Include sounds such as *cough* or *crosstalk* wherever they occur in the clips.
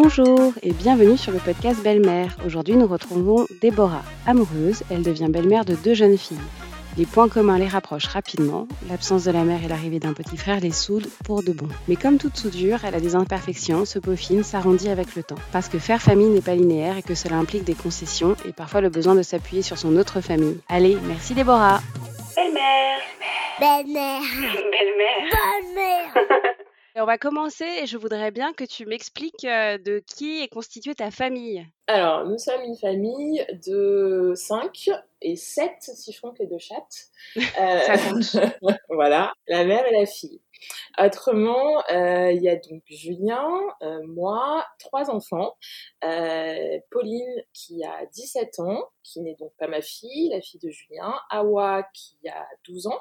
Bonjour et bienvenue sur le podcast Belle-Mère. Aujourd'hui, nous retrouvons Déborah, amoureuse. Elle devient belle-mère de deux jeunes filles. Les points communs les rapprochent rapidement. L'absence de la mère et l'arrivée d'un petit frère les soudent pour de bon. Mais comme toute soudure, elle a des imperfections, se peaufine, s'arrondit avec le temps. Parce que faire famille n'est pas linéaire et que cela implique des concessions et parfois le besoin de s'appuyer sur son autre famille. Allez, merci Déborah. Belle-mère. Belle-mère. Belle-mère. Belle-mère. *laughs* On va commencer et je voudrais bien que tu m'expliques euh, de qui est constituée ta famille. Alors, nous sommes une famille de 5 et 7 si je compte les deux chattes. Euh, Ça compte. *laughs* voilà, la mère et la fille. Autrement, euh, il y a donc Julien, euh, moi, trois enfants. Pauline qui a 17 ans, qui n'est donc pas ma fille, la fille de Julien. Awa qui a 12 ans,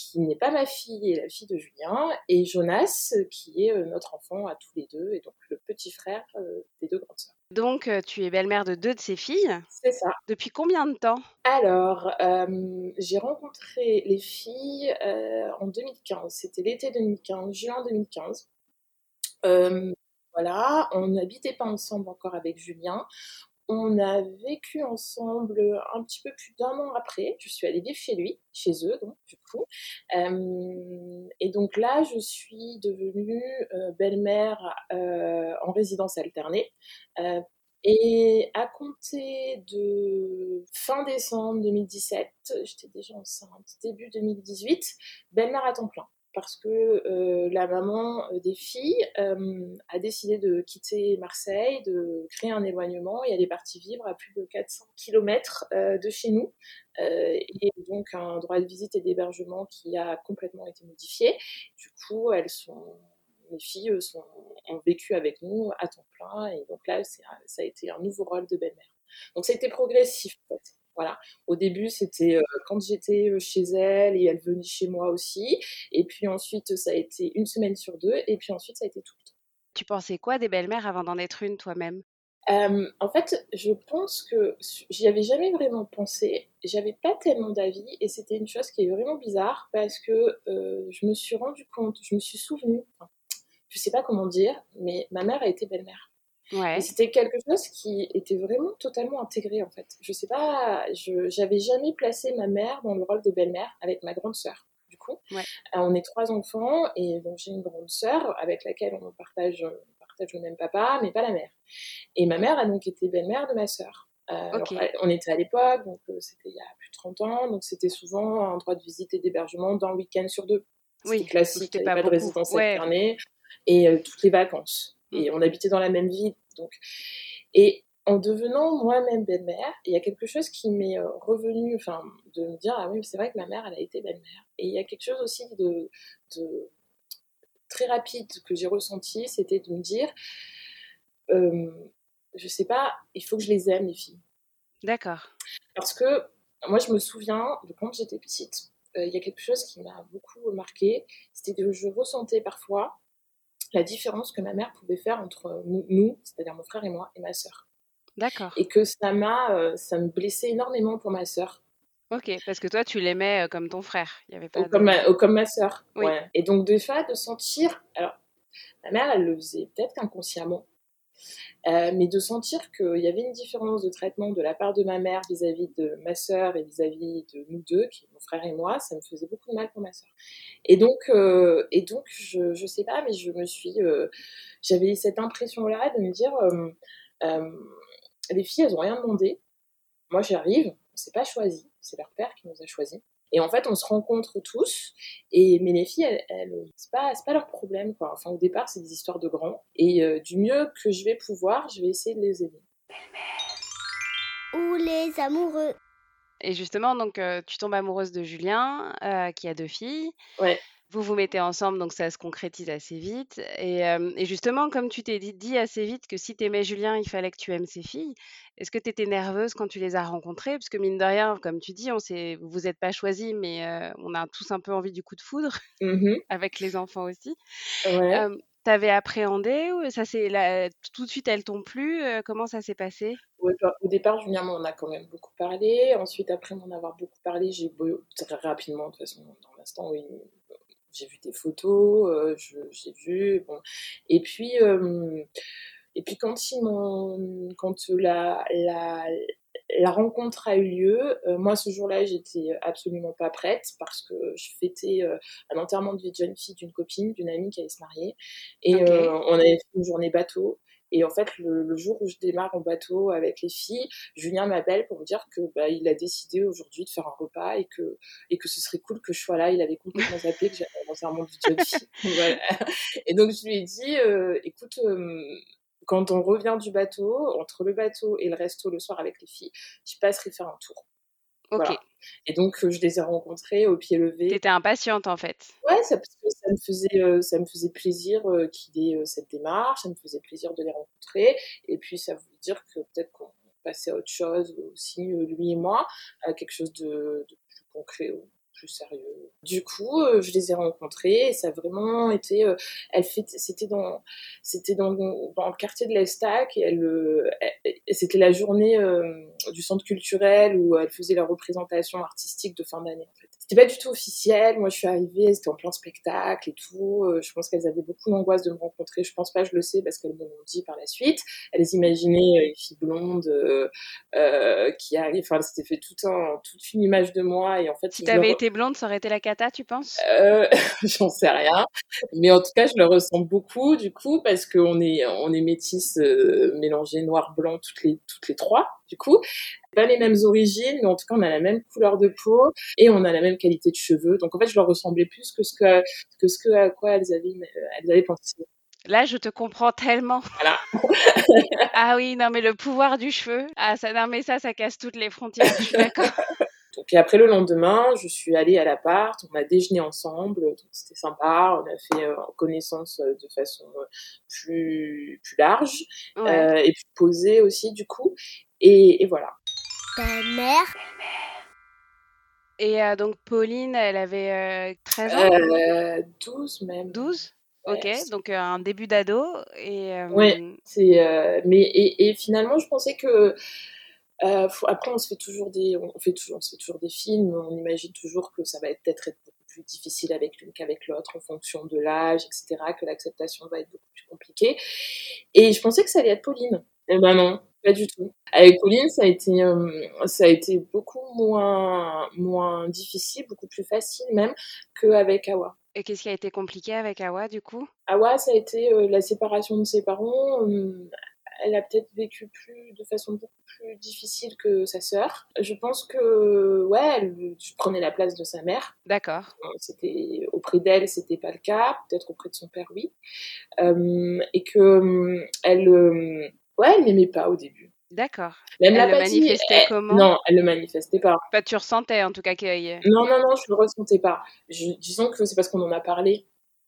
qui n'est pas ma fille et la fille de Julien. Et Jonas qui est euh, notre enfant à tous les deux et donc le petit frère euh, des deux grandes sœurs. Donc, euh, tu es belle-mère de deux de ses filles. C'est ça. Depuis combien de temps? Alors, euh, j'ai rencontré les filles euh, en 2015. C'était l'été 2015, juin 2015. Euh, voilà, on n'habitait pas ensemble encore avec Julien. On a vécu ensemble un petit peu plus d'un an après. Je suis allée vivre chez lui, chez eux, donc, du coup. Euh, et donc là, je suis devenue euh, belle-mère euh, en résidence alternée. Et à compter de fin décembre 2017, j'étais déjà enceinte, début 2018, belle-mère à temps plein. Parce que euh, la maman euh, des filles euh, a décidé de quitter Marseille, de créer un éloignement et elle est partie vivre à plus de 400 km de chez nous. Et donc un droit de visite et d'hébergement qui a complètement été modifié. Du coup, elles sont mes filles sont, ont vécu avec nous à temps plein et donc là ça a été un nouveau rôle de belle-mère. Donc été progressif en fait. Voilà. Au début c'était euh, quand j'étais euh, chez elle et elle venait chez moi aussi et puis ensuite ça a été une semaine sur deux et puis ensuite ça a été tout le temps. Tu pensais quoi des belles-mères avant d'en être une toi-même? Euh, en fait, je pense que j'y avais jamais vraiment pensé. J'avais pas tellement d'avis et c'était une chose qui est vraiment bizarre parce que euh, je me suis rendu compte, je me suis souvenu, enfin, je sais pas comment dire, mais ma mère a été belle-mère. Ouais. C'était quelque chose qui était vraiment totalement intégré en fait. Je sais pas, je j'avais jamais placé ma mère dans le rôle de belle-mère avec ma grande sœur. Du coup, Ouais. Euh, on est trois enfants et donc j'ai une grande sœur avec laquelle on partage, on partage le même papa, mais pas la mère. Et ma mère a donc été belle-mère de ma sœur. Euh, alors, on était à l'époque, donc euh, c'était il y a plus de 30 ans, donc c'était souvent un droit de visite et d'hébergement d'un week-end sur deux. Oui, classique, pas pas, de beaucoup. résidence Ouais. alternée, et euh, toutes les vacances. Et on habitait dans la même ville. Donc. Et en devenant moi-même belle-mère, il y a quelque chose qui m'est euh, revenu, enfin, de me dire, ah oui, mais c'est vrai que ma mère, elle a été belle-mère. Et il y a quelque chose aussi de, de très rapide que j'ai ressenti, c'était de me dire, euh, je sais pas, il faut que je les aime, les filles. D'accord. Parce que moi, je me souviens de quand j'étais petite, euh, il y a quelque chose qui m'a beaucoup marqué, c'était que je ressentais parfois la différence que ma mère pouvait faire entre nous, c'est-à-dire mon frère et moi, et ma sœur. D'accord. Et que ça m'a, euh, ça me blessait énormément pour ma sœur, Ok, parce que toi, tu l'aimais euh, comme ton frère. Il y avait pas ou de... comme ma, ou comme ma sœur. Oui. Ouais. Et donc, des fois, de sentir, alors, ma mère, elle le faisait peut-être inconsciemment, euh, mais de sentir qu'il y avait une différence de traitement de la part de ma mère vis-à-vis de ma sœur et vis-à-vis de nous deux, qui mon frère et moi, ça me faisait beaucoup de mal pour ma sœur. Et donc, euh, et donc je, je sais pas, mais je me suis, euh, j'avais cette impression-là de me dire, les filles, elles ont rien demandé. Moi, j'arrive, on s'est pas choisi, c'est leur père qui nous a choisis. Et en fait, on se rencontre tous, et, mais les filles, elles, elles- c'est pas, c'est pas leur problème, quoi. Enfin, au départ, c'est des histoires de grands. Et euh, du mieux que je vais pouvoir, je vais essayer de les aider. Ou les amoureux. Et justement, donc, euh, tu tombes amoureuse de Julien, euh, qui a deux filles. Ouais. Vous vous mettez ensemble, donc ça se concrétise assez vite. Et, euh, et justement, comme tu t'es dit, dit assez vite que si tu aimais Julien, il fallait que tu aimes ses filles, est-ce que tu étais nerveuse quand tu les as rencontrées? Parce que mine de rien, comme tu dis, on vous vous êtes pas choisis, mais euh, on a tous un peu envie du coup de foudre, Mhm. *laughs* avec les enfants aussi. Ouais. Euh, T'avais appréhendé ou ça c'est tout de suite elles t'ont plu euh, Comment ça s'est passé? Ouais, bah, au départ, Julien m'en a quand même beaucoup parlé. Ensuite, après m'en avoir beaucoup parlé, j'ai beau- très rapidement, de toute façon, dans l'instant où il- j'ai vu des photos, euh, j'ai vu. Bon. Et puis, euh, et puis quand ils m'ont, quand la, la, la rencontre a eu lieu. Euh, moi, ce jour-là, j'étais absolument pas prête parce que je fêtais euh, un enterrement de vie de jeune fille d'une copine, d'une amie qui allait se marier. Et euh, on avait fait une journée bateau. Et en fait, le, jour où je démarre en bateau avec les filles, Julien m'appelle pour me dire que bah, il a décidé aujourd'hui de faire un repas et que et que ce serait cool que je sois là. Il avait complètement *laughs* zappé que j'avais un enterrement de vie de jeune fille. *laughs* voilà. Et donc je lui ai dit, écoute quand on revient du bateau, entre le bateau et le resto le soir avec les filles, je passerai faire un tour. Ok. Et donc, euh, je les ai rencontrés au pied levé. T'étais impatiente en fait. Ouais, ça, ça me faisait, euh, ça me faisait plaisir euh, qu'il ait cette démarche, ça me faisait plaisir de les rencontrer. Et puis, ça voulait dire que peut-être qu'on passait à autre chose aussi, lui et moi, à quelque chose de, de plus concret sérieux. Du coup, euh, je les ai rencontrés et ça a vraiment été. Euh, elle c'était dans, c'était dans, dans le quartier de l'Estac et elle, euh, c'était la journée du centre culturel où elle faisait la représentation artistique de fin d'année. En fait. C'était pas du tout officiel. Moi, je suis arrivée, c'était en plein spectacle et tout. Euh, je pense qu'elles avaient beaucoup d'angoisse de me rencontrer. Je pense pas, je le sais, parce qu'elles me l'ont dit par la suite. Elles imaginaient euh, une fille blonde euh, qui arrive. Enfin, c'était fait tout un, toute une image de moi. Et en fait, si t'avais été blonde, ça aurait été la cata, tu penses? *laughs* J'en sais rien. Mais en tout cas, je le ressens beaucoup, du coup, parce qu'on est, on est métisses mélangées noir-blanc toutes les, toutes les trois, du coup pas les mêmes origines, mais en tout cas, on a la même couleur de peau et on a la même qualité de cheveux. Donc, en fait, je leur ressemblais plus que ce que, que ce que à quoi elles avaient, elles avaient pensé. Là, je te comprends tellement. Voilà. *laughs* ah oui, non, mais le pouvoir du cheveu. Ah, ça, non, mais ça, ça casse toutes les frontières. Je suis d'accord. *laughs* Donc, et après le lendemain, je suis allée à l'appart, on a déjeuné ensemble, c'était sympa, on a fait euh, connaissance euh, de façon euh, plus, plus large, et puis posée aussi du coup, et, et voilà. Belle-mère. Et euh, donc Pauline, elle avait 13 euh, ans? 12 même. 12 Ok, donc euh, un début d'ado. Et, Oui, c'est, mais, et, et, finalement, je pensais que. Après, on se fait toujours des, on fait toujours, on se fait toujours des films. On imagine toujours que ça va peut-être être beaucoup plus difficile avec l'une qu'avec l'autre en fonction de l'âge, etc. Que l'acceptation va être beaucoup plus compliquée. Et je pensais que ça allait être Pauline. Et ben non, pas du tout. Avec Pauline, ça a été, euh, ça a été beaucoup moins, moins difficile, beaucoup plus facile même qu'avec Awa. Et qu'est-ce qui a été compliqué avec Awa du coup? Awa, ça a été euh, la séparation de ses parents. Euh, elle a peut-être vécu plus de façon beaucoup plus difficile que sa sœur. Je pense que ouais, elle prenait la place de sa mère. D'accord. C'était auprès d'elle, c'était pas le cas. Peut-être auprès de son père, oui. et que elle Ouais, elle m'aimait pas au début. D'accord. elle le manifestait comment? Non, elle le manifestait pas. Pas tu ressentais en tout cas qu'il y Non, non, non, je le ressentais pas. disons que c'est parce qu'on en a parlé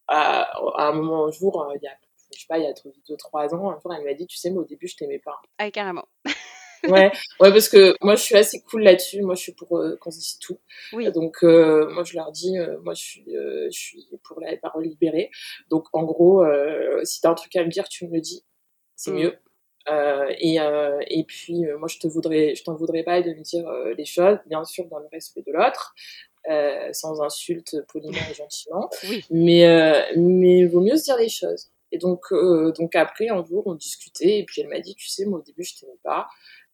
à, un moment, un jour, euh, il y a, je sais pas, il y a 2-3 ans, un jour, elle m'a dit, tu sais, mais au début, je t'aimais pas. Ah, carrément. *laughs* ouais, ouais, parce que moi, je suis assez cool là-dessus. Moi, je suis pour euh, qu'on se dise tout. Oui. Donc, euh, moi, je leur dis, moi, je suis, je suis pour la parole libérée. Donc, en gros, si t'as un truc à me dire, tu me le dis. C'est mmh. mieux. Euh, et, euh, et puis, euh, moi, je te voudrais, je t'en voudrais pas de me dire les choses, bien sûr, dans le respect de l'autre, sans insulte, poliment et gentiment. Oui. Mais, mais vaut mieux se dire les choses. Et donc, donc après, un jour, on discutait, et puis elle m'a dit, tu sais, moi, au début, je t'aimais pas.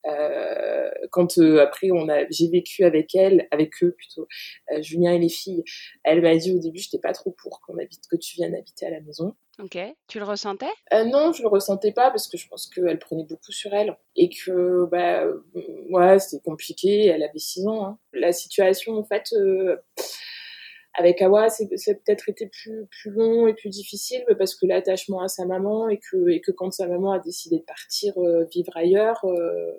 Euh, quand euh, après on a, j'ai vécu avec elle, avec eux plutôt, euh, Julien et les filles, elle m'a dit au début, j'étais pas trop pour qu'on habite, que tu viennes habiter à la maison. Ok. Tu le ressentais? Non, je le ressentais pas parce que je pense qu'elle prenait beaucoup sur elle et que bah ouais, c'était compliqué. Elle avait 6 ans. Hein. La situation en fait avec Awa, c'est peut-être été plus, plus long et plus difficile parce que l'attachement à sa maman et que, quand sa maman a décidé de partir euh, vivre ailleurs, euh,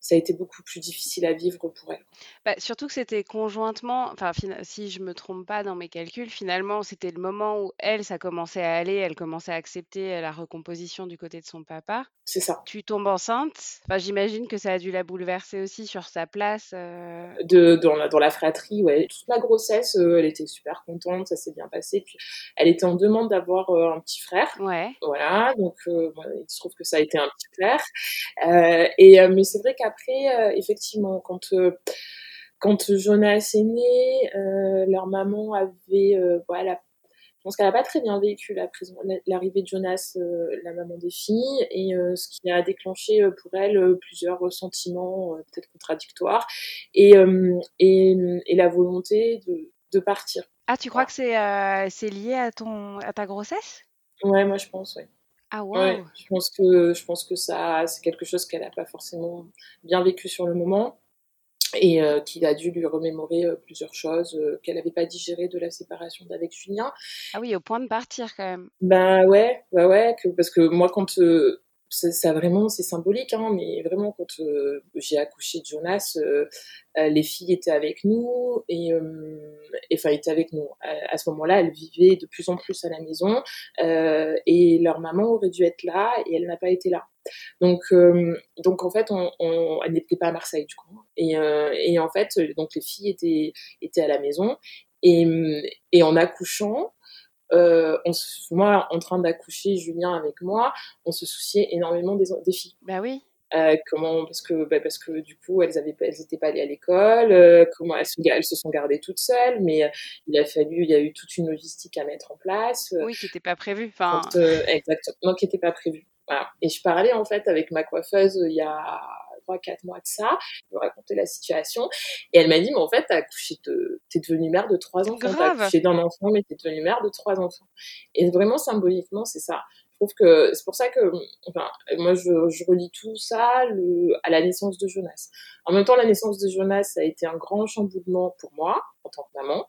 ça a été beaucoup plus difficile à vivre pour elle. Bah, surtout que c'était conjointement, enfin si je me trompe pas dans mes calculs, finalement c'était le moment où elle, ça commençait à aller, elle commençait à accepter la recomposition du côté de son papa. C'est ça. Tu tombes enceinte, enfin, j'imagine que ça a dû la bouleverser aussi sur sa place. Euh. De, dans, la, dans la fratrie, ouais. Toute la grossesse, euh, elle était super contente, ça s'est bien passé. Puis elle était en demande d'avoir euh, un petit frère. Ouais. Voilà, donc il se trouve que ça a été un petit frère. et, mais c'est vrai qu'après, après, effectivement, quand quand Jonas est né, euh, leur maman avait voilà pense qu'elle n'a pas très bien vécu la prison, l'arrivée de Jonas, euh, la maman des filles, et euh, ce qui a déclenché euh, pour elle plusieurs sentiments peut-être contradictoires, et, et, et, la volonté de, de partir. Ah, tu crois que c'est c'est lié à, ton, à ta grossesse? Ouais, moi je pense, oui. Ah ouais, je pense que je pense que ça c'est quelque chose qu'elle n'a pas forcément bien vécu sur le moment et euh, qu'il a dû lui remémorer euh, plusieurs choses euh, qu'elle n'avait pas digérées de la séparation d'avec Julien. Ah oui, au point de partir quand même. Ben ouais, ouais, ouais, que, parce que moi quand ça, vraiment c'est symbolique, hein, mais vraiment quand j'ai accouché de Jonas, les filles étaient avec nous et enfin étaient avec nous. À, ce moment-là, elles vivaient de plus en plus à la maison et leur maman aurait dû être là et elle n'a pas été là. Donc, euh, donc en fait, on, on elle n'était pas à Marseille du coup. Et, euh, et, en fait, donc les filles étaient, étaient à la maison. Et, et en accouchant, euh, on moi, en train d'accoucher, Julien avec moi, on se souciait énormément des, des filles. Bah oui. Euh, comment parce que bah, parce que du coup elles avaient elles étaient pas allées à l'école euh, comment elles se, elles se sont gardées toutes seules mais il a fallu il y a eu toute une logistique à mettre en place oui qui n'était pas prévue enfin exactement qui n'était pas prévue voilà. Et je parlais en fait avec ma coiffeuse il y a 3-4 mois de ça, je lui racontais la situation, et elle m'a dit, mais en fait, t'as accouché de, t'es devenue mère de trois enfants, t'as accouché d'un enfant, mais t'es devenue mère de trois enfants. Et vraiment, symboliquement, c'est ça. Trouve que c'est pour ça que, enfin, moi, je, je relis tout ça le, à la naissance de Jonas. En même temps, la naissance de Jonas ça a été un grand chamboulement pour moi, en tant que maman,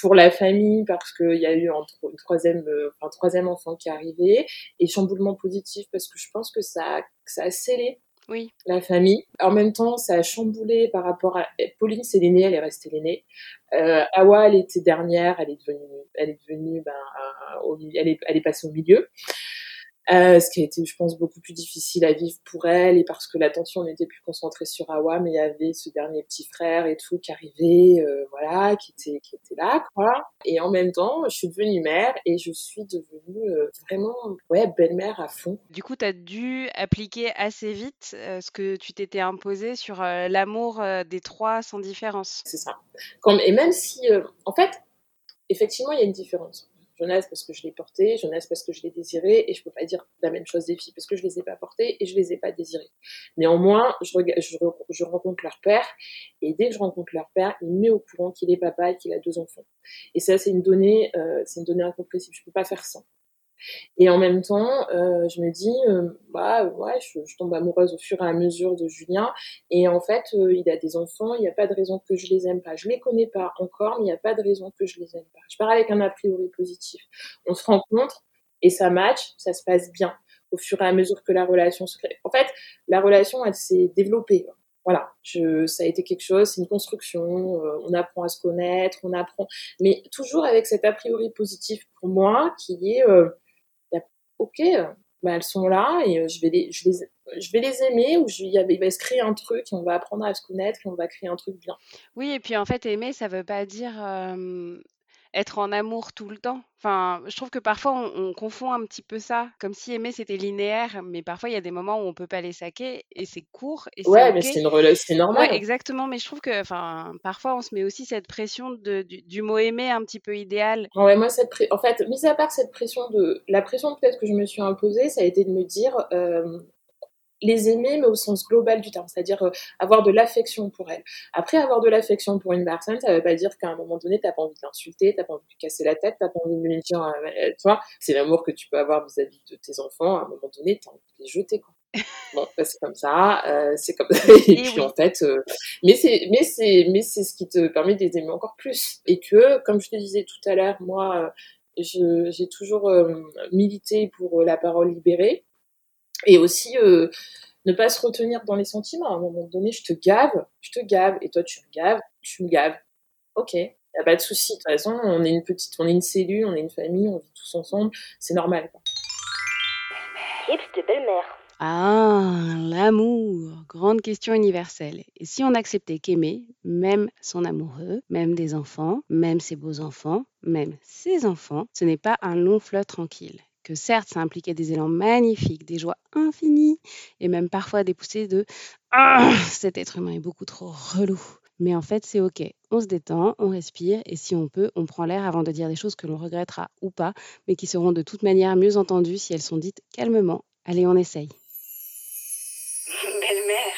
pour la famille, parce qu'il y a eu un, une troisième, euh, un troisième enfant qui est arrivé, et chamboulement positif, parce que je pense que ça, ça a scellé oui. la famille. En même temps, ça a chamboulé par rapport à Pauline, c'est l'aînée, elle est restée l'aînée. Euh, Awa, elle était dernière, elle est devenue, elle est devenue, ben, au, elle est, elle est passée au milieu. Euh, ce qui a été, je pense, beaucoup plus difficile à vivre pour elle, et parce que l'attention n'était plus concentrée sur Awa, mais il y avait ce dernier petit frère et tout qui arrivait, euh, voilà, qui était, qui était là, quoi. Et en même temps, je suis devenue mère, et je suis devenue euh, vraiment, ouais, belle-mère à fond. Du coup, tu as dû appliquer assez vite ce que tu t'étais imposé sur l'amour des trois sans différence. C'est ça. Comme, et même si, en fait, effectivement, il y a une différence. Jonas parce que je l'ai porté, Jonas parce que je l'ai désiré, et je peux pas dire la même chose des filles parce que je les ai pas portées et je les ai pas désirées. Néanmoins, je rencontre leur père, et dès que je rencontre leur père, il me met au courant qu'il est papa et qu'il a deux enfants. Et ça, c'est une donnée, euh, c'est une donnée incompressible. Je peux pas faire sans. Et en même temps, euh, je me dis, euh, bah ouais, je, tombe amoureuse au fur et à mesure de Julien. Et en fait, euh, il a des enfants, il n'y a pas de raison que je les aime pas. Je les connais pas encore, mais il n'y a pas de raison que je les aime pas. Je pars avec un a priori positif. On se rencontre et ça match, ça se passe bien au fur et à mesure que la relation se crée. En fait, la relation, elle s'est développée. Voilà, je, ça a été quelque chose, c'est une construction, on apprend à se connaître, on apprend, mais toujours avec cet a priori positif pour moi qui est ok, bah, elles sont là et euh, je vais les, je les, je vais les aimer ou il va se créer un truc et on va apprendre à se connaître et on va créer un truc bien. Oui, et puis en fait, aimer, ça veut pas dire être en amour tout le temps. Enfin, je trouve que parfois on, confond un petit peu ça, comme si aimer c'était linéaire, mais parfois il y a des moments où on peut pas les saquer et c'est court et Ouais, mais c'est une relation, c'est normal. Ouais, exactement. Mais je trouve que, enfin, parfois on se met aussi cette pression de, du, mot aimer un petit peu idéal. Ouais, moi cette en fait, mis à part cette pression de, la pression peut-être que je me suis imposée, ça a été de me dire, euh, les aimer, mais au sens global du terme, c'est-à-dire euh, avoir de l'affection pour elle. Après, avoir de l'affection pour une personne, ça veut pas dire qu'à un moment donné, t'as pas envie de l'insulter, t'as pas envie de lui casser la tête, t'as pas envie de lui dire, euh, euh, tu vois, c'est l'amour que tu peux avoir vis-à-vis de tes enfants, à un moment donné, t'as envie de les jeter, quoi. *laughs* bon, bah, c'est comme ça, euh, c'est comme ça. *laughs* Et, puis en fait, mais c'est, mais c'est, mais c'est ce qui te permet de les aimer encore plus. Et que, comme je te disais tout à l'heure, moi, j'ai toujours milité pour la parole libérée et aussi euh, ne pas se retenir dans les sentiments. À un moment donné, je te gave, je te gave, et toi tu me gaves, tu me gaves. Ok, y a pas de souci. De toute façon, on est une petite, on est une cellule, on est une famille, on vit tous ensemble, c'est normal. Tips de belle-mère. Ah, l'amour, grande question universelle. Et si on acceptait qu'aimer, même son amoureux, même des enfants, même ses beaux-enfants, même ses enfants, ce n'est pas un long fleuve tranquille? Que certes, ça impliquait des élans magnifiques, des joies infinies, et même parfois des poussées de ah, cet être humain est beaucoup trop relou. Mais en fait, c'est OK. On se détend, on respire et si on peut, on prend l'air avant de dire des choses que l'on regrettera ou pas, mais qui seront de toute manière mieux entendues si elles sont dites calmement. Allez, on essaye. Belle-mère.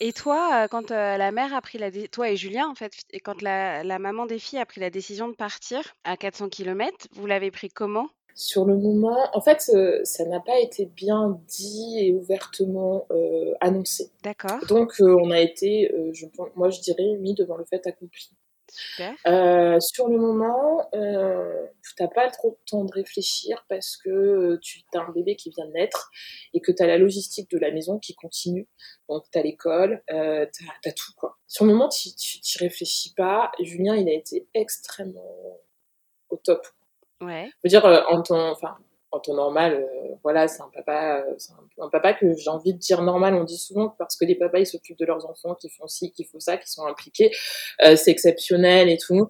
Et toi, euh, quand euh, la mère a pris la dé- toi et Julien en fait, et quand la, la maman des filles a pris la décision de partir à 400 km, vous l'avez pris comment? Sur le moment, en fait, euh, ça n'a pas été bien dit et ouvertement euh, annoncé. D'accord, Donc, euh, on a été, je, moi je dirais, mis devant le fait accompli. super. Euh, sur le moment, euh, t'as pas trop de temps de réfléchir parce que tu as un bébé qui vient de naître et que tu as la logistique de la maison qui continue. Donc tu as l'école, euh, tu as, tout quoi. Sur le moment, tu t'y réfléchis pas. Julien, il a été extrêmement au top. Ouais, Je veux dire, euh, en temps, enfin, en temps normal, euh, voilà, c'est un papa, euh, c'est un, papa que j'ai envie de dire normal. On dit souvent parce que les papas ils s'occupent de leurs enfants, qui font ci, qui font ça, qui sont impliqués, euh, c'est exceptionnel et tout.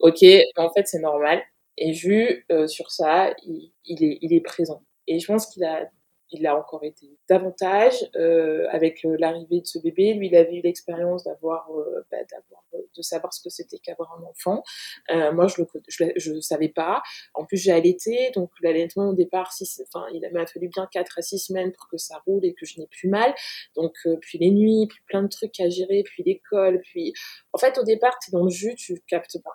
Ok, en fait c'est normal. Et Jus, euh, sur ça, il, il est, il est présent. Et je pense qu'il a, il a encore été davantage euh, avec euh, l'arrivée de ce bébé. Lui, il avait eu l'expérience d'avoir, euh, bah, d'avoir, euh, de savoir ce que c'était qu'avoir un enfant. Euh, moi, je le, je, je savais pas. En plus, j'ai allaité, donc l'allaitement au départ, six, enfin, il m'a fallu bien 4 à 6 semaines pour que ça roule et que je n'ai plus mal. Donc, euh, puis les nuits, puis plein de trucs à gérer, puis l'école, puis... En fait, au départ, tu es dans le jus, tu captes pas.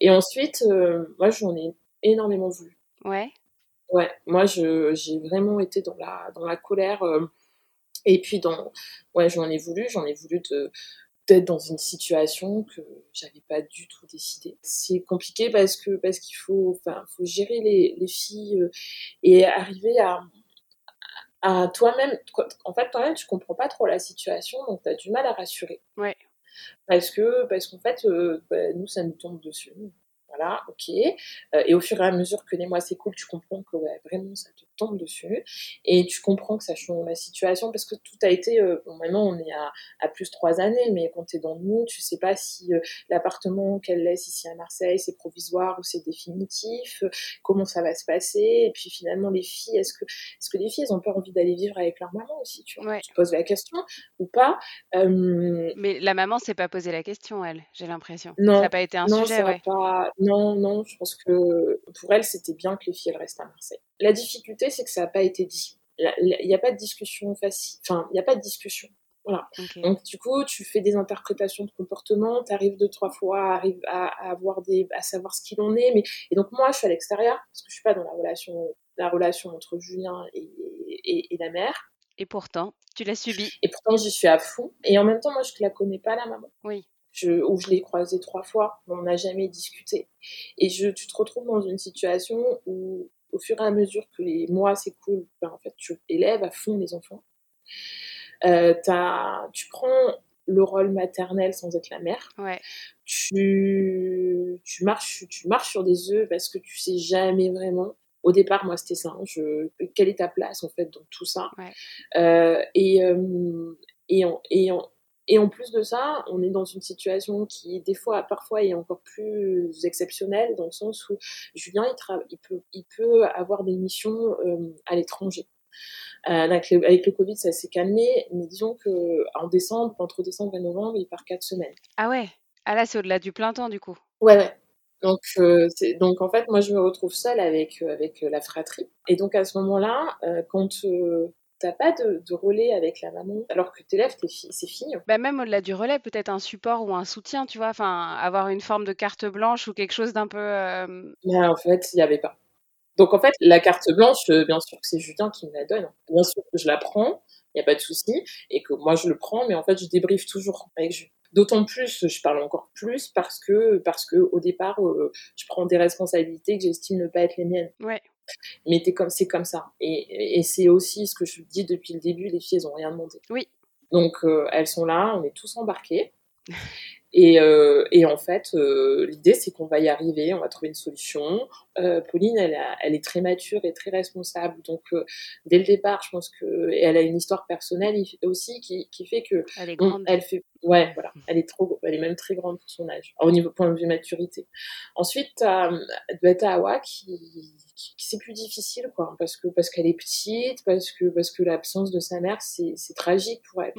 Et ensuite, moi, j'en ai énormément voulu. ouais, Ouais, moi, je, j'ai vraiment été dans la, dans la colère. euh, et puis, dans, ouais, j'en ai voulu, j'en ai voulu d'être dans une situation que j'avais pas du tout décidé. C'est compliqué parce que, parce qu'il faut, enfin, faut gérer les, les filles euh, et arriver à, à toi-même. En fait, toi-même, tu comprends pas trop la situation, donc tu as du mal à rassurer. ouais, Parce que, parce qu'en fait, euh, bah, nous, ça nous tombe dessus. Voilà, ok. Euh, et au fur et à mesure que les mois s'écoulent, tu comprends que ouais, vraiment ça te dessus. Et tu comprends que ça change la situation parce que tout a été. Euh, bon, maintenant, on est à, à plus de trois années, mais quand tu es dans le mood, tu sais pas si euh, l'appartement qu'elle laisse ici à Marseille, c'est provisoire ou c'est définitif, euh, comment ça va se passer. Et puis finalement, les filles, est-ce que, est-ce que les filles, elles ont pas envie d'aller vivre avec leur maman aussi tu, vois? Ouais. tu poses la question ou pas? Euh, Mais la maman s'est pas posé la question, elle, j'ai l'impression. Non, Ça n'a pas été un non, sujet, ouais. pas. Non, non, je pense que pour elle, c'était bien que les filles elles restent à Marseille. La difficulté, c'est que ça n'a pas été dit. Il n'y a pas de discussion facile. Enfin, il n'y a pas de discussion. Voilà. Donc, du coup, tu fais des interprétations de comportement, tu arrives deux, trois fois à, arrive à, avoir des, à savoir ce qu'il en est. Mais, et donc, moi, je suis à l'extérieur, parce que je suis pas dans la relation, la relation entre Julien et, et, et la mère. Et pourtant, tu l'as subi. Et pourtant, j'y suis à fond. Et en même temps, moi, je la connais pas, la maman Oui, je, où je l'ai croisé trois fois, mais on n'a jamais discuté. Et je, tu te retrouves dans une situation où, au fur et à mesure que les mois s'écoulent, ben, en fait, tu élèves à fond les enfants. Euh, tu prends le rôle maternel sans être la mère. ouais, Tu, tu, marches, tu marches sur des œufs parce que tu sais jamais vraiment. Au départ, moi, c'était ça. hein, je, quelle est ta place, en fait, dans tout ça Ouais. Euh, et, euh, et, en, et, en, et en plus de ça, on est dans une situation qui, des fois, parfois, est encore plus exceptionnelle, dans le sens où Julien, il, peut, il peut avoir des missions euh, à l'étranger. Euh, avec, le, avec le Covid, ça s'est calmé, mais disons que en décembre, entre décembre et novembre, il part quatre semaines. Ah ouais. Ah là, c'est au-delà du plein temps, du coup. Ouais, ouais. Donc, euh, donc en fait, moi, je me retrouve seule avec, avec la fratrie. Et donc, à ce moment-là, quand t'as pas de, de relais avec la maman, alors que t'élèves tes filles, ses filles, Bah même au-delà du relais, peut-être un support ou un soutien, tu vois. Enfin, avoir une forme de carte blanche ou quelque chose d'un peu. euh, mais en fait, il y avait pas. Donc, en fait, la carte blanche, euh, bien sûr que c'est Julien qui me la donne. Bien sûr que je la prends, il n'y a pas de souci, et que moi, je le prends, mais en fait, je débriefe toujours avec Julien. D'autant plus, je parle encore plus parce que, parce que au départ, euh, je prends des responsabilités que j'estime ne pas être les miennes. Ouais, Mais t'es comme, c'est comme ça. Et, et c'est aussi ce que je dis depuis le début, les filles, elles ont rien demandé. oui. Donc, euh, elles sont là, on est tous embarqués. Et, euh, et en fait, euh, l'idée, c'est qu'on va y arriver, on va trouver une solution. Euh, Pauline, elle, a- elle est très mature et très responsable. Donc, euh, dès le départ, je pense que... Et elle a une histoire personnelle aussi qui, qui fait que... Elle est grande. elle fait, ouais, voilà, elle est trop, elle est même très grande pour son âge, au niveau point de vue maturité. Ensuite, t'as Awa qui, qui, qui- c'est plus difficile, quoi, parce que parce qu'elle est petite, parce que parce que l'absence de sa mère, c'est, c'est tragique pour elle.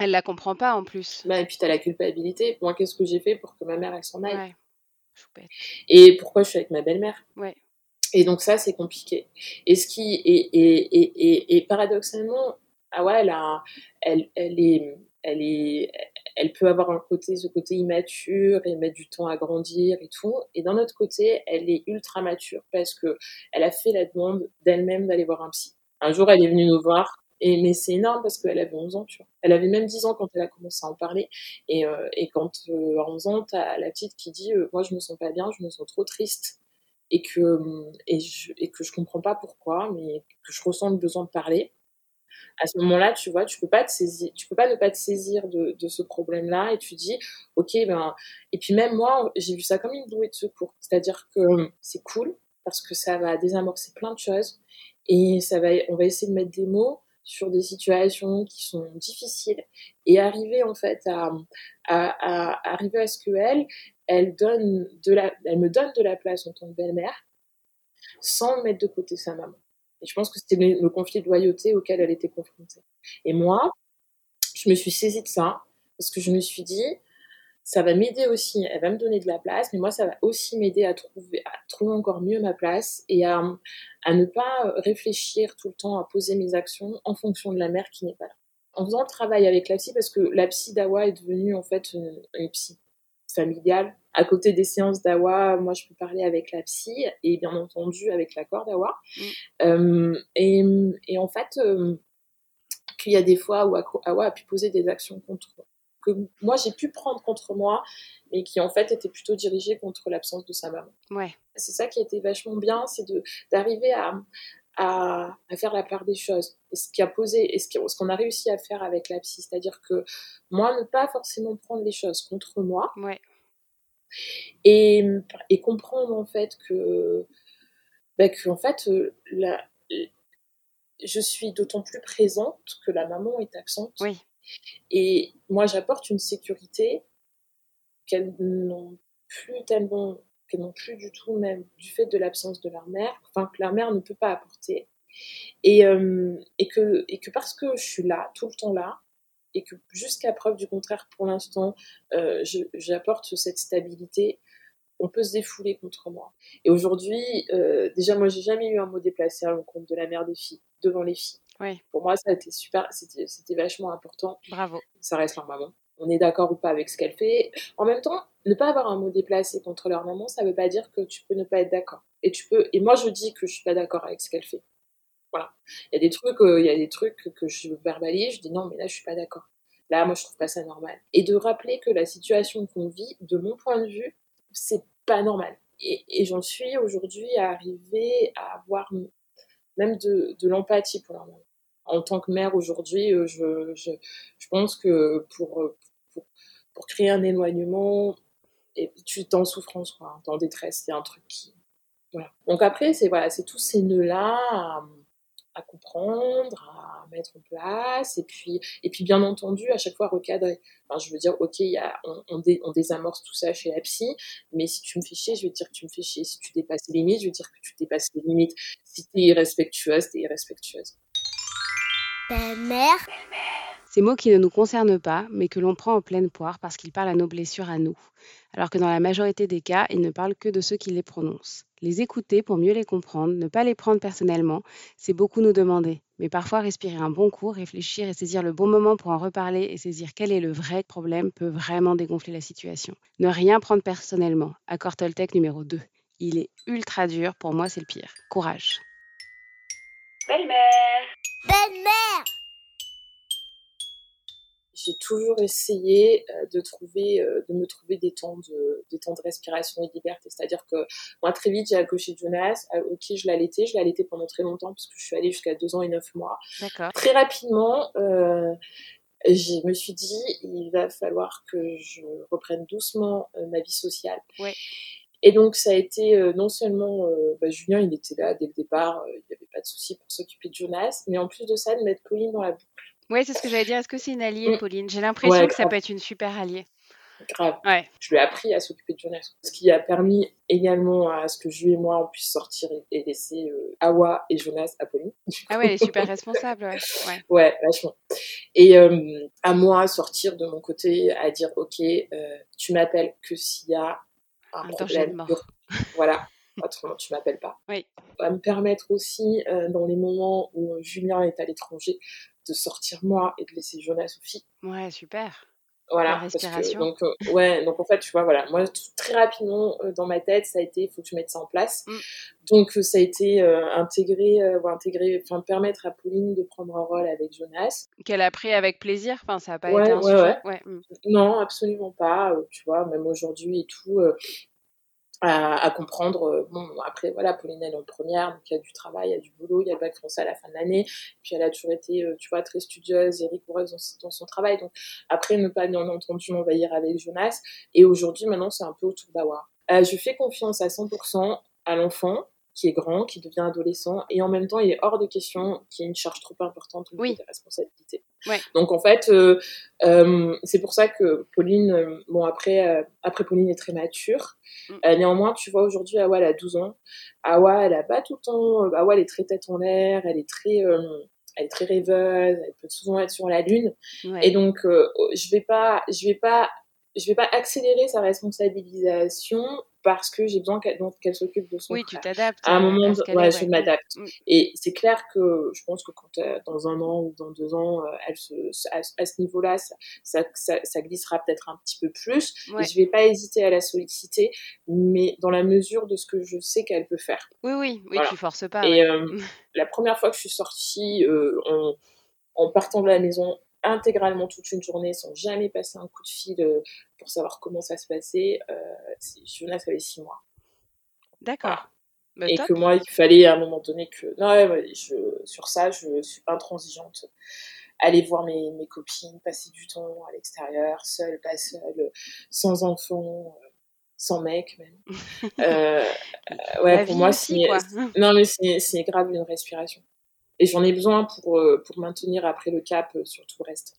Elle la comprend pas en plus. Bah, et puis, tu as la culpabilité. Moi, qu'est-ce que j'ai fait pour que ma mère, elle s'en aille? Ouais. Et pourquoi je suis avec ma belle-mère? Ouais. Et donc ça, c'est compliqué. Et ce qui et, et, et paradoxalement, ah ouais, elle, a, elle, elle est, elle est, elle peut avoir un côté, ce côté immature et mettre du temps à grandir et tout. Et d'un autre côté, elle est ultra mature parce que elle a fait la demande d'elle-même d'aller voir un psy. Un jour, elle est venue nous voir. Et, mais c'est énorme parce qu'elle avait 11 ans, tu vois. Elle avait même 10 ans quand elle a commencé à en parler. Et, euh, et quand euh, à 11 ans, t'as la petite qui dit euh, Moi, je me sens pas bien, je me sens trop triste et que et je, et que je comprends pas pourquoi mais que je ressens le besoin de parler à ce moment-là tu vois tu peux pas te saisir tu peux pas ne pas te saisir de, de ce problème là et tu dis ok ben et puis même moi j'ai vu ça comme une bouée de secours c'est-à-dire que c'est cool parce que ça va désamorcer plein de choses et ça va on va essayer de mettre des mots sur des situations qui sont difficiles et arriver en fait à, arriver à ce que elle elle, donne de la, elle me donne de la place en tant que belle-mère sans mettre de côté sa maman. Et je pense que c'était le, le conflit de loyauté auquel elle était confrontée. Et moi, je me suis saisie de ça parce que je me suis dit, ça va m'aider aussi, elle va me donner de la place, mais moi, ça va aussi m'aider à trouver, à trouver encore mieux ma place et à, à ne pas réfléchir tout le temps à poser mes actions en fonction de la mère qui n'est pas là. En faisant le travail avec la psy, parce que la psy d'Awa est devenue en fait une, une psy familiale. À côté des séances d'Awa, moi je peux parler avec la psy et bien entendu avec l'accord d'Awa. Mm. Euh, et, et, en fait, euh, qu'il y a des fois où Awa a pu poser des actions contre que moi j'ai pu prendre contre moi, mais qui en fait étaient plutôt dirigées contre l'absence de sa maman. Ouais. C'est ça qui a été vachement bien, c'est d'arriver à, à, à, faire la part des choses. Et ce qui a posé, et ce qu'on a réussi à faire avec la psy, c'est-à-dire que moi, ne pas forcément prendre les choses contre moi. Ouais. Et, et comprendre en fait que, bah, que en fait, la, je suis d'autant plus présente que la maman est absente. Oui. Et moi, j'apporte une sécurité qu'elles n'ont plus tellement qu'elles n'ont plus du tout, même du fait de l'absence de leur mère, enfin que leur mère ne peut pas apporter. Et, euh, que parce que je suis là, tout le temps là, et que jusqu'à preuve du contraire, pour l'instant, euh, j'apporte cette stabilité, on peut se défouler contre moi. Et aujourd'hui, euh, déjà, moi, j'ai jamais eu un mot déplacé à l'encontre de la mère des filles, devant les filles. Oui. Pour moi, ça a été super, c'était vachement important. Bravo. Ça reste leur maman on est d'accord ou pas avec ce qu'elle fait. En même temps, ne pas avoir un mot déplacé contre leur maman, ça veut pas dire que tu peux ne pas être d'accord. Et tu peux. Et moi, je dis que je suis pas d'accord avec ce qu'elle fait. Voilà. Il y a des trucs, euh, il y a des trucs que je verbalise. Je dis non, mais là, je suis pas d'accord. Là, moi, je trouve pas ça normal. Et de rappeler que la situation qu'on vit, de mon point de vue, c'est pas normal. Et, et j'en suis aujourd'hui à arriver à avoir même de, de l'empathie pour leur maman en tant que mère aujourd'hui, je, je, je, pense que pour, pour, pour, créer un éloignement, et tu es en souffrance, quoi, en détresse, c'est un truc qui... Donc après, c'est voilà, tous ces nœuds-là à, comprendre, à mettre en place, et puis, et puis bien entendu, à chaque fois recadrer. Enfin, je veux dire, ok, y a, on, dé, on, désamorce tout ça chez la psy, mais si tu me fais chier, je te dire que tu me fais chier. Si tu dépasses les limites, je te dire que tu dépasses les limites. Si tu es irrespectueuse, tu es irrespectueuse. Belle-mère. Ces mots qui ne nous concernent pas, mais que l'on prend en pleine poire parce qu'ils parlent à nos blessures à nous, alors que dans la majorité des cas, ils ne parlent que de ceux qui les prononcent. Les écouter pour mieux les comprendre, ne pas les prendre personnellement, c'est beaucoup nous demander. Mais parfois, respirer un bon coup, réfléchir et saisir le bon moment pour en reparler et saisir quel est le vrai problème peut vraiment dégonfler la situation. Ne rien prendre personnellement. Accord Toltec numéro 2. Il est ultra dur, pour moi c'est le pire. Courage. Belle-mère Belle-mère j'ai toujours essayé de trouver, de me trouver des temps de, des temps de respiration et de liberté. C'est-à-dire que moi, très vite, j'ai accouché de Jonas. Ok, je l'ai allaité. Je l'ai allaité pendant très longtemps parce que je suis allée jusqu'à deux ans et neuf mois. Très rapidement, euh, je me suis dit, il va falloir que je reprenne doucement euh, ma vie sociale. Ouais. Et donc, ça a été euh, non seulement euh, bah, Julien, il était là dès le départ, il n'y avait pas de souci pour s'occuper de Jonas, mais en plus de ça, de mettre Pauline dans la boucle. Oui, c'est ce que j'allais dire. Est-ce que c'est une alliée, Pauline? J'ai l'impression Ouais, que ça peut être une super alliée. grave. Ouais. Je lui ai appris à s'occuper de Jonas. Ce qui a permis également à ce que je et moi, on puisse sortir et, laisser euh, Awa et Jonas à Pauline. Ah ouais, elle est super responsable, ouais. *laughs* ouais. Ouais, vachement. Et euh, à moi, sortir de mon côté, à dire, ok, euh, tu m'appelles que s'il y a un, problème. mort. *laughs* Voilà, autrement tu m'appelles pas. Oui. Ça va me permettre aussi, euh, dans les moments où Julien est à l'étranger, de sortir moi et de laisser Jonas filles. Ouais, super. Voilà, La que, respiration. donc, euh, ouais, donc en fait, tu vois, voilà, moi, tout- très rapidement, euh, dans ma tête, ça a été, il faut que je mette ça en place. Mm. Donc, euh, ça a été euh, intégré, intégré, enfin, permettre à Pauline de prendre un rôle avec Jonas. Qu'elle a pris avec plaisir. Enfin, ça n'a pas Ouais, été un ouais, sujet. Ouais. mm. Non, absolument pas. tu vois, même aujourd'hui et tout, à, à comprendre. euh, bon, après, voilà, Pauline, elle est en première, donc il y a du travail, il y a du boulot, il y a le bac français à la fin de l'année. Puis elle a toujours été, euh, tu vois, très studieuse et rigoureuse dans, son travail. Donc après, ne pas, bien entendu, m'envahir avec Jonas. Et aujourd'hui, maintenant, c'est un peu autour d'Awa. Euh, je fais confiance à 100% à l'enfant qui est grand, qui devient adolescent, et en même temps, il est hors de question qu'il y ait une charge trop importante au niveau Oui. des responsabilités. Ouais. Donc en fait, euh, euh, c'est pour ça que Pauline, euh, bon après, après Pauline est très mature. Mm. Néanmoins, tu vois, aujourd'hui, Awa, elle a 12 ans. Awa, elle a pas tout le temps, Awa, elle est très tête en l'air, elle est très, elle est très rêveuse, elle peut souvent être sur la lune. Ouais. Et donc, je vais pas, je vais pas, je vais pas accélérer sa responsabilisation parce que j'ai besoin qu'elle s'occupe de son oui, tu t'adaptes. À un moment, de- ouais, je m'adapte. Mm. Et c'est clair que je pense que quand euh, dans un an ou dans deux ans, euh, elle se, à, à ce niveau-là, ça, ça, ça, ça glissera peut-être un petit peu plus. Ouais. Et je vais pas hésiter à la solliciter, mais dans la mesure de ce que je sais qu'elle peut faire. Oui, oui, oui, Voilà. tu forces pas. Et ouais. euh, *laughs* la première fois que je suis sortie euh, en partant de la maison intégralement toute une journée sans jamais passer un coup de fil euh, pour savoir comment ça se passait, euh, Jonas avait six mois. D'accord. Bah, et top. que moi, il fallait à un moment donné que... Non, ouais, je, sur ça, je suis intransigeante. Aller voir mes, mes copines, passer du temps à l'extérieur, seule, pas seule, sans enfant, euh, sans mec même. *laughs* Euh, ouais, La pour moi, c'est... Non, mais c'est grave une respiration. Et j'en ai besoin pour, euh, maintenir après le cap euh, sur tout le reste.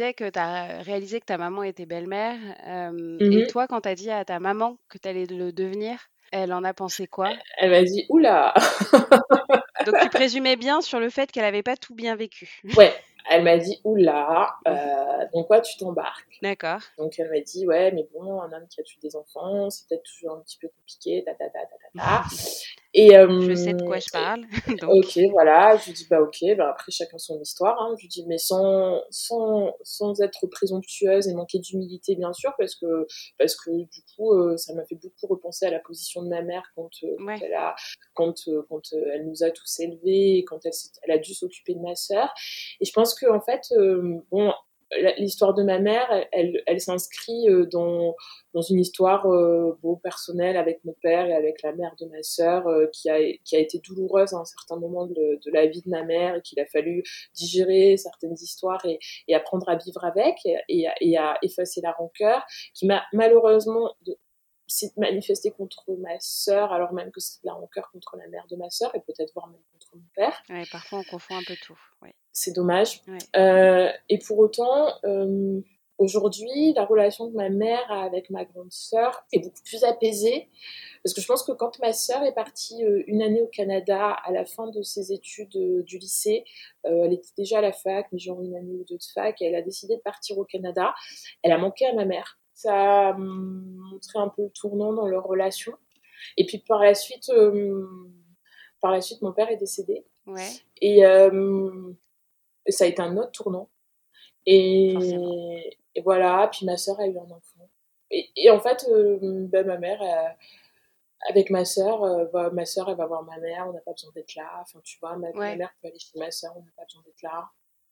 Disais que tu as réalisé que ta maman était belle-mère. euh, Mhm. Et toi, quand tu as dit à ta maman que tu allais le devenir, elle en a pensé quoi? Elle m'a dit, oula *laughs* Donc tu *laughs* présumais bien sur le fait qu'elle n'avait pas tout bien vécu. Ouais, elle m'a dit, oula, *laughs* euh, donc quoi, tu t'embarques? D'accord. Donc elle m'a dit, ouais, mais bon, un homme qui a tué des enfants, c'est peut-être toujours un petit peu compliqué, ta ta ta ta ta ta. Et, euh, Je sais de quoi je parle. *laughs* Donc, Ok, voilà, je lui dis bah ok, ben après chacun son histoire. Hein. Je lui dis mais sans, sans, sans être présomptueuse et manquer d'humilité bien sûr parce que parce que du coup euh, ça m'a fait beaucoup repenser à la position de ma mère quand, euh, quand elle a quand euh, quand elle nous a tous élevés et quand elle elle a dû s'occuper de ma sœur. Et je pense que en fait bon l'histoire de ma mère, elle, elle, s'inscrit euh, dans, dans une histoire euh, personnelle avec mon père et avec la mère de ma sœur euh, qui, a, qui a été douloureuse à un certain moment de, de la vie de ma mère et qu'il a fallu digérer certaines histoires et, et apprendre à vivre avec et, et, à, et à effacer la rancœur qui m'a malheureusement s'est manifestée contre ma sœur alors même que c'est de la rancœur contre la mère de ma sœur et peut-être voire même contre mon père ouais, parfois on confond un peu tout. Ouais. c'est dommage. Ouais. Euh, et pour autant, euh, aujourd'hui, la relation que ma mère a avec ma grande sœur est beaucoup plus apaisée. Parce que je pense que quand ma sœur est partie euh, une année au Canada à la fin de ses études du lycée, elle était déjà à la fac, mais genre une année ou deux de fac, et elle a décidé de partir au Canada. Elle a manqué à ma mère. Ça a hum, montré un peu le tournant dans leur relation. Et puis par la suite, euh, par la suite, mon père est décédé. Ouais. Et euh, ça a été un autre tournant. Et, et voilà, puis ma sœur a eu un enfant. Et, et en fait, euh, ben, ma mère, avec ma sœur, euh, bah, ma sœur, elle va voir ma mère, on n'a pas besoin d'être là. Enfin, tu vois, ma, ma mère peut aller chez ma sœur, on n'a pas besoin d'être là.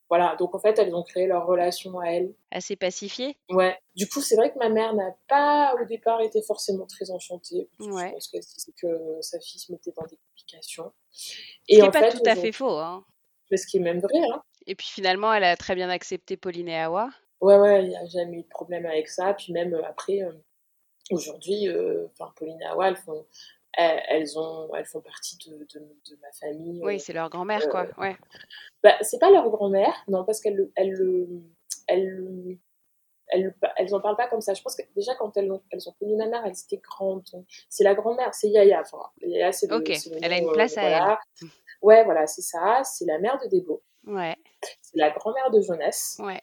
Voilà, donc en fait, elles ont créé leur relation à elles. Assez pacifié. Ouais. Du coup, c'est vrai que ma mère n'a pas, au départ, été forcément très enchantée. parce que Ouais. Je pense qu'elle se disait que sa fille se mettait dans des complications. Ce qui n'est pas fait, tout à fait faux. hein. mais ce qui est même vrai, hein. Et puis finalement, elle a très bien accepté Pauline et Hawa. Ouais, ouais, il n'y a jamais eu de problème avec ça. Puis même euh, après, euh, aujourd'hui, euh, Pauline et Awa, elles font, elles, elles ont, elles font partie de, de, de ma famille. Oui, euh. c'est leur grand-mère, quoi. Ouais. Bah, c'est pas leur grand-mère, non, parce qu'elles le- elles, le- elles, elles, elles en parlent pas comme ça. Je pense que déjà, quand elles ont, elles ont connu ma mère, elles étaient grandes. C'est la grand-mère, c'est Yaya. Enfin, Yaya, c'est Ok, le elle a une euh, place à voilà. Ouais, voilà, c'est ça. C'est la mère de Debo. Ouais, C'est la grand-mère de Jonas. ouais.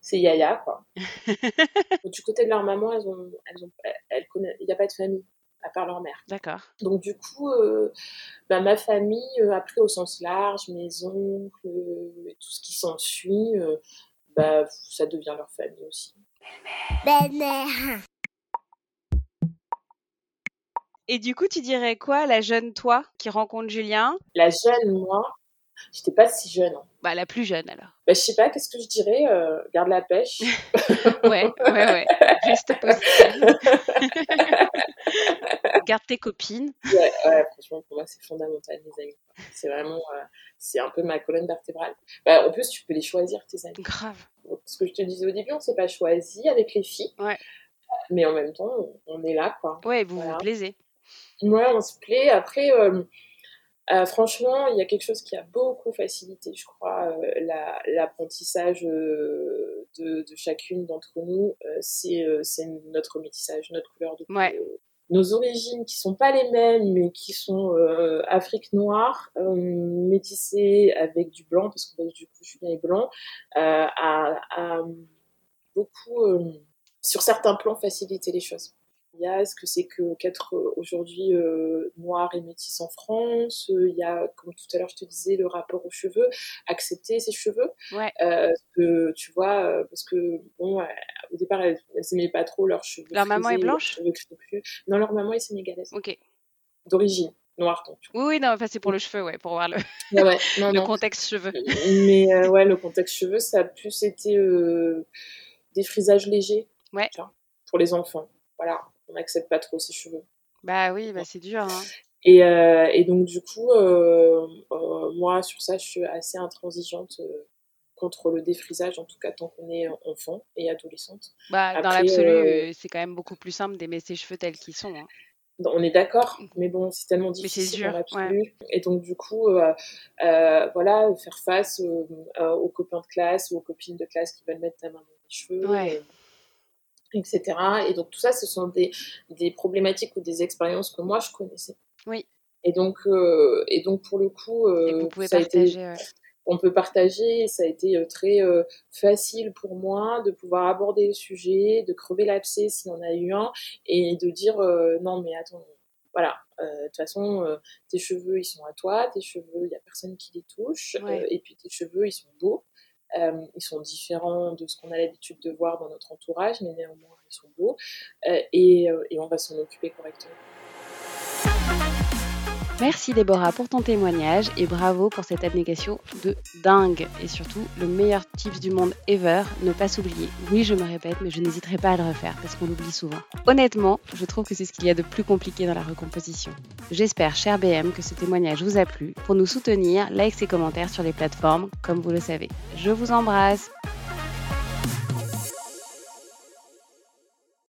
c'est Yaya, quoi. *laughs* du côté de leur maman, elles ont, elles ont, elles connaissent, il n'y a pas de famille, à part leur mère. D'accord. Donc, du coup, euh, bah, ma famille, euh, après au sens large, mes oncles, euh, et tout ce qui s'ensuit, euh, bah, ça devient leur famille aussi. Belle-mère. Et du coup, tu dirais quoi, la jeune toi qui rencontre Julien? La jeune, moi, j'étais pas si jeune. hein. Bah, la plus jeune alors. Bah, je sais pas, qu'est-ce que je dirais euh, Garde la pêche. *laughs* Ouais, ouais, ouais. Reste positive. *laughs* Garde tes copines. ouais, ouais, franchement, pour moi, c'est fondamental, les amis. C'est vraiment, euh, c'est un peu ma colonne vertébrale. Bah, en plus, tu peux les choisir, tes amis. Grave. ce que je te disais au début, on s'est pas choisi avec les filles. Ouais. Mais en même temps, on- on est là, quoi. Ouais, vous Voilà. vous plaisez. Ouais, on se plaît. Après, euh, euh, franchement, il y a quelque chose qui a beaucoup facilité, je crois, euh, la- l'apprentissage euh, de, de chacune d'entre nous. Euh, c'est euh, notre métissage, notre couleur de peau. Ouais. Nos origines qui sont pas les mêmes, mais qui sont euh, Afrique noire, euh, métissée avec du blanc, parce que bah, du coup, Julien est blanc, euh, a, a beaucoup, euh, sur certains plans, facilité les choses. Il y a ce que c'est que qu'être euh, aujourd'hui euh, noir et métis en France. Euh, Il y a, comme tout à l'heure je te disais, le rapport aux cheveux, accepter ses cheveux. Ouais. Euh, que tu vois, parce que bon, au départ elles, s'aimaient pas trop leurs cheveux. Leur maman est blanche. Non, leur maman est sénégalaise, Ok. d'origine noire donc. Oui, oui, non, enfin, c'est pour le cheveu, ouais, pour voir le, Ouais, ouais, *laughs* non, le non. contexte cheveux. Mais euh, ouais, le contexte cheveux, ça a plus été euh, des frisages légers. Ouais. pour les enfants. Voilà, on n'accepte pas trop ces cheveux. Bah oui, bah c'est dur. Hein. Et, euh, et donc, du coup, euh, euh, moi, sur ça, je suis assez intransigeante contre le défrisage, en tout cas tant qu'on est enfant et adolescente. Bah, dans l'absolu, c'est quand même beaucoup plus simple d'aimer ses cheveux tels qu'ils sont. hein. On est d'accord, mais bon, c'est tellement difficile dur, dans l'absolu. Et donc, du coup, voilà, faire face aux copains de classe ou aux copines de classe qui veulent mettre ta main dans les cheveux. Ouais. Etc. Et donc tout ça, ce sont des, des problématiques ou des expériences que moi je connaissais. Oui. Et donc, euh, et donc pour le coup, Et euh, vous pouvez ça a été- ouais. on peut partager. Ça a été euh, très euh, facile pour moi de pouvoir aborder le sujet, de crever l'abcès s'il y en a eu un, et de dire non mais attends, voilà. De toute façon, tes cheveux ils sont à toi, tes cheveux il y a personne qui les touche, Ouais. et puis tes cheveux ils sont beaux. Euh, ils sont différents de ce qu'on a l'habitude de voir dans notre entourage, mais néanmoins ils sont beaux, Euh, et, euh, et on va s'en occuper correctement. Merci Déborah pour ton témoignage et bravo pour cette abnégation de dingue. Et surtout, le meilleur tips du monde ever, ne pas s'oublier. Oui, je me répète, mais je n'hésiterai pas à le refaire parce qu'on l'oublie souvent. Honnêtement, je trouve que c'est ce qu'il y a de plus compliqué dans la recomposition. J'espère, cher BM, que ce témoignage vous a plu. Pour nous soutenir, like et commentaires sur les plateformes, comme vous le savez. Je vous embrasse.